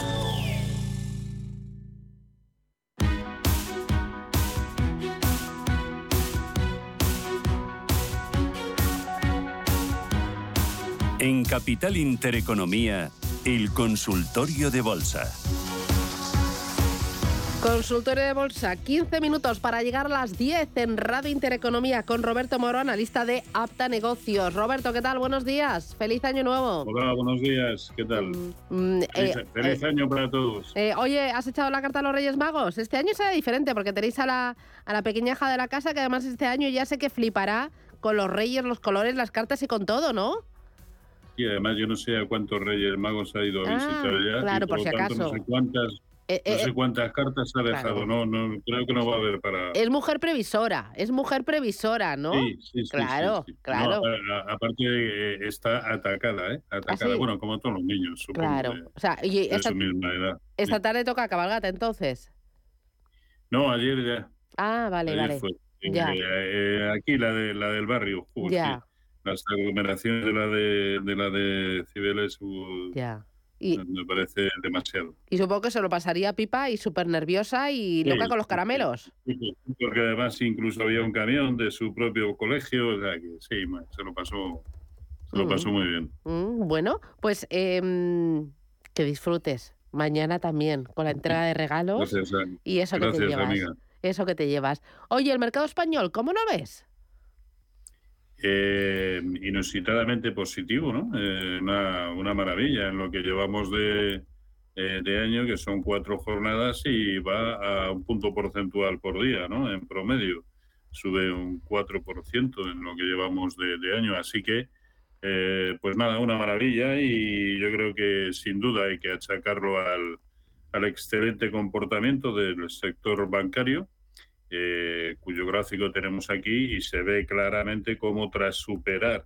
En Capital Intereconomía, el consultorio de bolsa. Consultorio de Bolsa, 15 minutos para llegar a las 10 en Radio Intereconomía con Roberto Moro, analista de Apta Negocios. Roberto, ¿qué tal? Buenos días. Feliz año nuevo. Hola, buenos días. ¿Qué tal? Mm, feliz eh, feliz eh, año para todos. eh, oye, ¿has echado la carta a los Reyes Magos? Este año será diferente porque tenéis a la, a la pequeña hija de la casa que además este año ya sé que flipará con los Reyes, los colores, las cartas y con todo, ¿no? Además yo no sé a cuántos Reyes Magos ha ido a Ah, visitar ya. claro, y por si tanto, acaso. No sé cuántas, Eh, no eh, sé cuántas cartas ha claro. dejado. No, no, creo que no va a haber para... Es mujer previsora, es mujer previsora, ¿no? Sí, sí, sí, claro, sí, sí. claro. No, a- a- aparte eh, está atacada, ¿eh? Atacada. sí? Bueno, como todos los niños, supongo. Claro. O sea, y de esta, su misma edad. esta tarde toca cabalgata entonces. No, ayer ya. Ah, vale, ayer vale. fue. Ya. Eh, eh, aquí la de la del barrio, justo, Ya. Sí. Las aglomeraciones de la de, de la de Cibeles uh, Ya. Y, me parece demasiado. y supongo que se lo pasaría pipa y súper nerviosa y Sí, loca con los sí, caramelos. Porque además incluso había un camión de su propio colegio, o sea que sí, se lo pasó, se lo Mm. pasó muy bien. Mm, bueno, pues em, que disfrutes. Mañana también con la entrega de regalos Gracias, y eso que te llevas. amiga. Eso que te llevas. Oye, el mercado español, ¿cómo lo ves? Eh, inusitadamente positivo, ¿no? Eh, una, maravilla en lo que llevamos de, eh, de año, que son cuatro jornadas y va a un punto porcentual por día, ¿no? En promedio sube un 4% en lo que llevamos de, año, así que, eh, pues nada, una maravilla y yo creo que sin duda hay que achacarlo al excelente comportamiento del sector bancario eh, cuyo gráfico tenemos aquí y se ve claramente cómo tras superar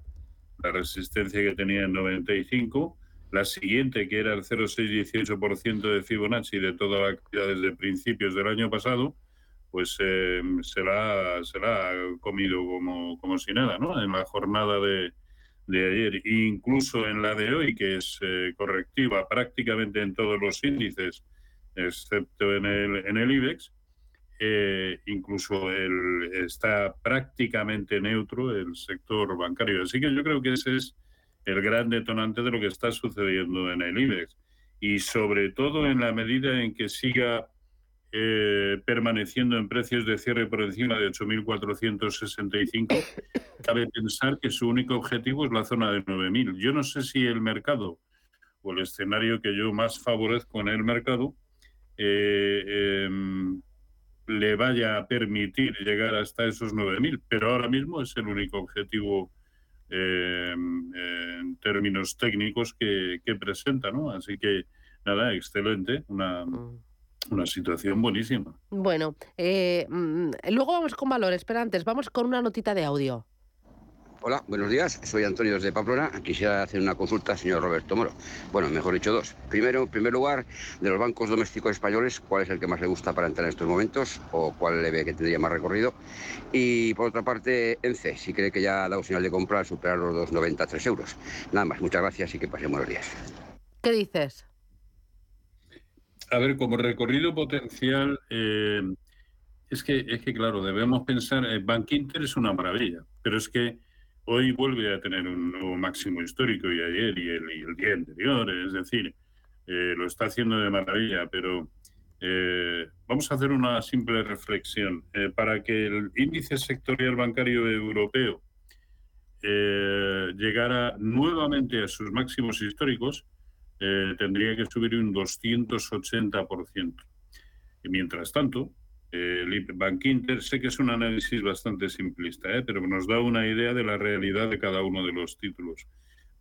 la resistencia que tenía en 95, la siguiente, que era el 0,618% de Fibonacci de toda la actividad desde principios del año pasado, pues eh, se, la, se la ha comido como, como si nada, ¿no? En la jornada de, de ayer, incluso en la de hoy, que es eh, correctiva prácticamente en todos los índices, excepto en el, en el IBEX, eh, incluso está prácticamente neutro el sector bancario. Así que yo creo que ese es el gran detonante de lo que está sucediendo en el IBEX. Y sobre todo en la medida en que siga eh, permaneciendo en precios de cierre por encima de 8.465, cabe pensar que su único objetivo es la zona de 9.000. Yo no sé si el mercado o el escenario que yo más favorezco en el mercado eh, em, le vaya a permitir llegar hasta esos 9.000, pero ahora mismo es el único objetivo eh, en términos técnicos que, que presenta, ¿no? Así que nada, excelente, una, una situación buenísima. Bueno, eh, mm, luego vamos con valores, pero antes vamos con una notita de audio. Hola, buenos días. Soy Antonio desde Pamplona. Quisiera hacer una consulta al señor Roberto Moro. Bueno, mejor dicho, dos. Primero, en primer lugar, de los bancos domésticos españoles, ¿cuál es el que más le gusta para entrar en estos momentos o cuál le ve que tendría más recorrido? Y por otra parte, ENCE, si cree que ya ha dado señal de compra al superar los 2,93 euros. Nada más, muchas gracias y que pasen buenos días. ¿Qué dices? A ver, como recorrido potencial, eh, es que, es que claro, debemos pensar, eh, Bank Inter es una maravilla, pero es que hoy vuelve a tener un nuevo máximo histórico y ayer y el, día anterior, es decir, eh, lo está haciendo de maravilla, pero eh, vamos a hacer una simple reflexión. Eh, para que el índice sectorial bancario europeo eh, llegara nuevamente a sus máximos históricos, eh, tendría que subir un 280%. Y mientras tanto, el IP Bank Inter, sé que es un análisis bastante simplista, ¿eh? pero nos da una idea de la realidad de cada uno de los títulos.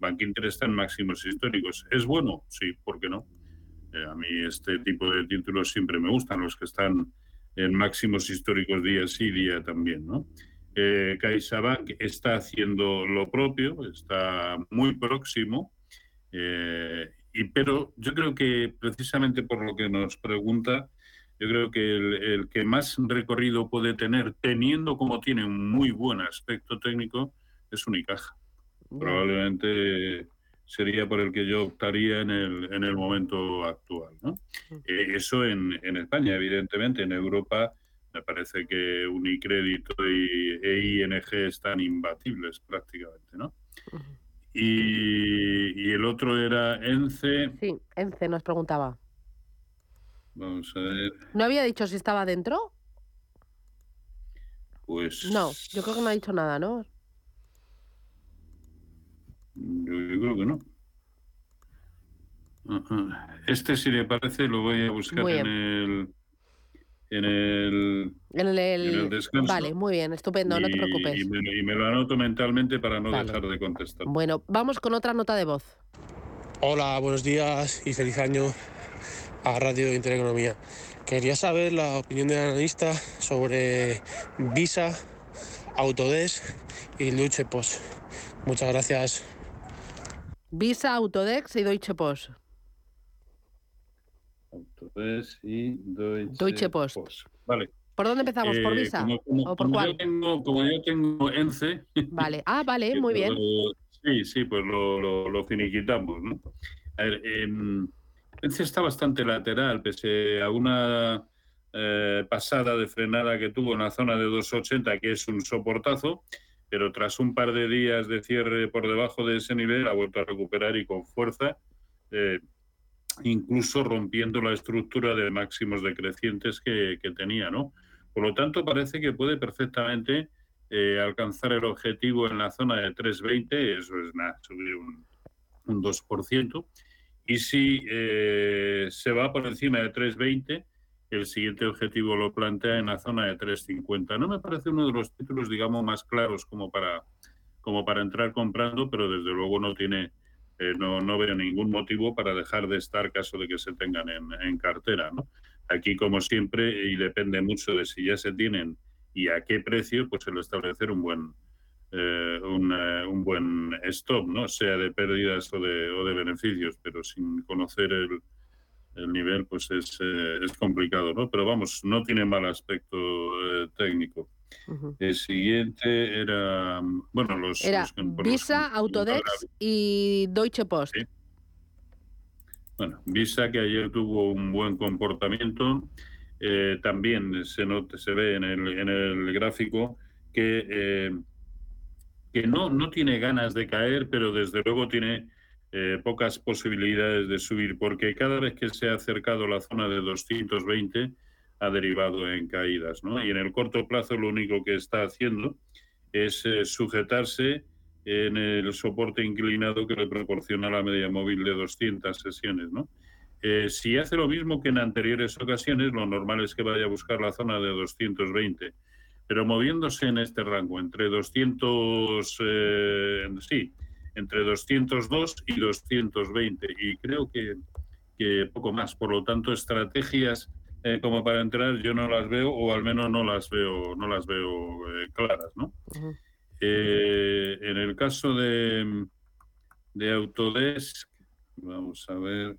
Bank Inter está en máximos históricos. ¿Es bueno? Sí, ¿por qué no? Eh, a mí este tipo de títulos siempre me gustan, los que están en máximos históricos día sí, día también, ¿no? Eh, CaixaBank está haciendo lo propio, está muy próximo, eh, y, pero yo creo que precisamente por lo que nos pregunta, yo creo que el, el, que más recorrido puede tener, teniendo como tiene un muy buen aspecto técnico, es Unicaja. Probablemente sería por el que yo optaría en el, en el momento actual. ¿no? Eh, eso en, en, España, evidentemente, en Europa me parece que Unicrédito y, e ING están imbatibles prácticamente. ¿no? Y, y el otro era ENCE. Sí, Ence nos preguntaba. Vamos a ver. ¿No había dicho si estaba dentro? Pues. No, yo creo que no ha dicho nada, ¿no? Yo, yo creo que no. Ajá. Este, si le parece, lo voy a buscar en el. En el. En el, En el descanso. Vale, muy bien, estupendo, no te preocupes. Y me, lo- y me lo anoto mentalmente para no Vale. dejar de contestar. Bueno, vamos con otra nota de voz. Hola, buenos días y feliz año a Radio Intereconomía. Quería saber la opinión del analista sobre Visa, Autodesk y Deutsche Post. Muchas gracias. Visa, Autodex y Deutsche Post. Autodesk y Deutsche, Deutsche Post. Vale. ¿Por dónde empezamos? ¿Por Eh, Visa? como- como- ¿O por como cuál? Yo tengo, como yo tengo ENCE. Vale. Ah, vale, <laughs> muy bien. lo- sí, sí, pues lo, lo, lo finiquitamos, ¿no? A ver, em, ENCE está bastante lateral, pese a una eh, pasada de frenada que tuvo en la zona de 2.80, que es un soportazo, pero tras un par de días de cierre por debajo de ese nivel ha vuelto a recuperar y con fuerza, eh, incluso rompiendo la estructura de máximos decrecientes que, tenía, ¿no? Por lo tanto, parece que puede perfectamente eh, alcanzar el objetivo en la zona de 3.20, eso es subir un, un 2%. Y si eh, se va por encima de 3.20, el siguiente objetivo lo plantea en la zona de 3.50. No me parece uno de los títulos, digamos, más claros como para, como para entrar comprando, pero desde luego no tiene, eh, no, no veo ningún motivo para dejar de estar caso de que se tengan en, cartera. ¿no? Aquí, como siempre, y depende mucho de si ya se tienen y a qué precio, pues el establecer un buen, eh, un, eh, un buen stop, ¿no? sea de pérdidas o de, o de beneficios, pero sin conocer el, el nivel, pues es, eh, es complicado, ¿no? Pero vamos, no tiene mal aspecto eh, técnico. El siguiente era, bueno, los... Era los los Visa, que- Autodex y Deutsche Post. Bueno, Visa que ayer tuvo un buen comportamiento, eh, también se, nota, se ve en el, en el gráfico que, que no, no tiene ganas de caer, pero desde luego tiene eh, pocas posibilidades de subir, porque cada vez que se ha acercado la zona de 220 ha derivado en caídas. ¿no? Y en el corto plazo lo único que está haciendo es eh, sujetarse en el soporte inclinado que le proporciona la media móvil de 200 sesiones. ¿no? Eh, si hace lo mismo que en anteriores ocasiones, lo normal es que vaya a buscar la zona de 220, pero moviéndose en este rango, entre 200, eh, sí, entre 202 y 220, y creo que, que poco más. Por lo tanto, estrategias eh, como para entrar yo no las veo, o al menos no las veo, no las veo eh, claras, ¿no? En el caso de, de Autodesk, vamos a ver.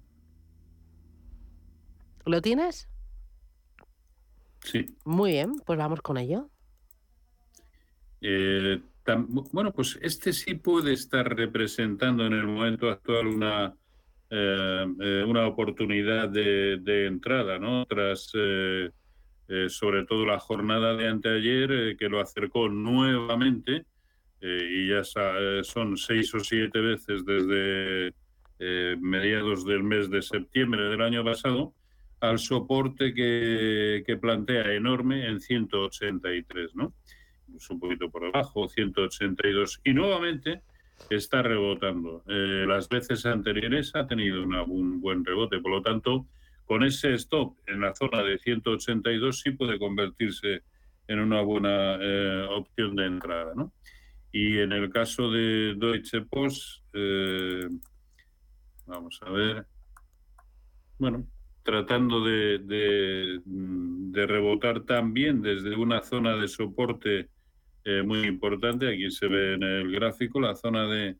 ¿Lo tienes? Sí. Muy bien, pues vamos con ello. Eh, tam- bueno, pues este sí puede estar representando en el momento actual una, eh, eh, una oportunidad de, de entrada, ¿no? Tras, eh, sobre todo, la jornada de anteayer, que lo acercó nuevamente, y ya son seis o siete veces desde mediados del mes de septiembre del año pasado, al soporte que, que plantea enorme en 183, ¿no? Un poquito por debajo, 182. Y nuevamente está rebotando. Eh, las veces anteriores ha tenido una- un buen rebote. Por lo tanto, con ese stop en la zona de 182 sí puede convertirse en una buena eh, opción de entrada. ¿no? Y en el caso de Deutsche Post, eh, vamos a ver. Bueno, tratando de, de rebotar también desde una zona de soporte eh, muy importante. Aquí se ve en el gráfico la zona de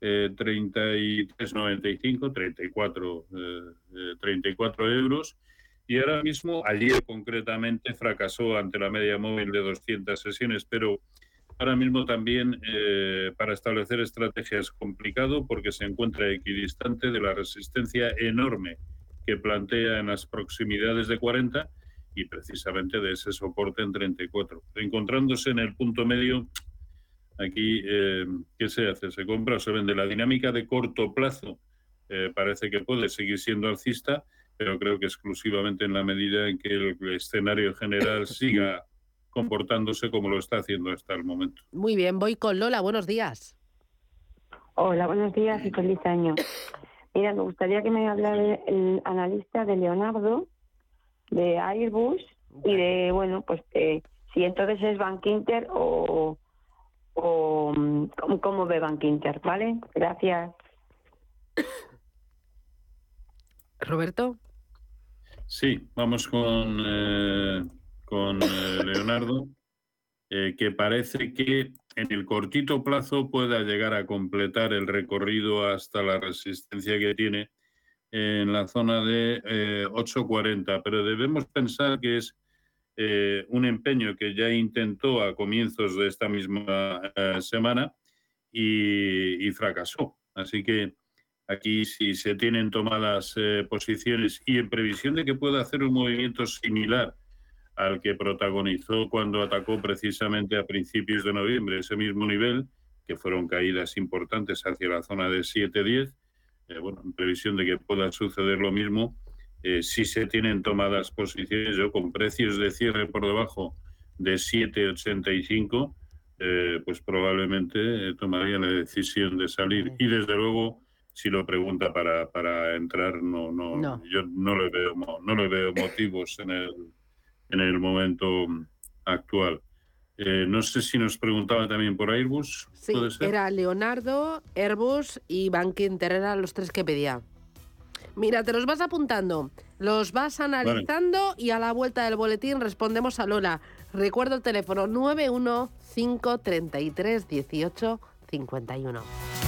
eh, 33,95, 34, eh, eh, 34 euros. Y ahora mismo, ayer concretamente, fracasó ante la media móvil de 200 sesiones, pero ahora mismo también eh, para establecer estrategias es complicado porque se encuentra equidistante de la resistencia enorme que plantea en las proximidades de 40 y precisamente de ese soporte en 34. Encontrándose en el punto medio, Aquí, eh, ¿qué se hace? ¿Se compra o se vende? La dinámica de corto plazo eh, parece que puede seguir siendo alcista, pero creo que exclusivamente en la medida en que el escenario general <laughs> siga comportándose como lo está haciendo hasta el momento. Muy bien, voy con Lola. Buenos días. Hola, buenos días y feliz año. <coughs> Mira, me gustaría que me hablara el analista de Leonardo, de Airbus y de, bueno, pues eh, si entonces es Bank Inter o, o mm, cómo, cómo ve Bank Inter, ¿vale? Gracias. Roberto. Sí, vamos con, eh, con eh, Leonardo, eh, que parece que en el cortito plazo pueda llegar a completar el recorrido hasta la resistencia que tiene en la zona de 8.40, pero debemos pensar que es un empeño que ya intentó a comienzos de esta misma semana y, y fracasó. Así que Aquí si se tienen tomadas eh, posiciones y en previsión de que pueda hacer un movimiento similar al que protagonizó cuando atacó precisamente a principios de noviembre ese mismo nivel, que fueron caídas importantes hacia la zona de 7-10, eh, bueno, en previsión de que pueda suceder lo mismo, eh, si se tienen tomadas posiciones, yo con precios de cierre por debajo de 7,85, pues probablemente tomaría la decisión de salir. Y desde luego si lo pregunta para, para entrar, no, no, yo no le veo, no le veo motivos en el, en el momento actual. Eh, no sé si nos preguntaba también por Airbus. Sí, era Leonardo, Airbus y Bankinter, eran los tres que pedía. Mira, te los vas apuntando, los vas analizando y a la vuelta del boletín respondemos a Lola. Recuerdo el teléfono 915331851.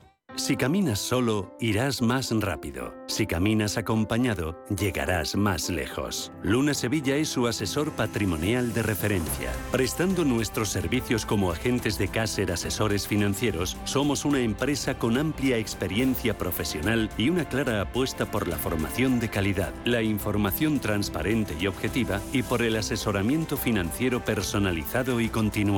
Si caminas solo, irás más rápido. Si caminas acompañado, llegarás más lejos. Luna Sevilla es su asesor patrimonial de referencia. Prestando nuestros servicios como agentes de Caser Asesores Financieros, somos una empresa con amplia experiencia profesional y una clara apuesta por la formación de calidad, la información transparente y objetiva y por el asesoramiento financiero personalizado y continuado.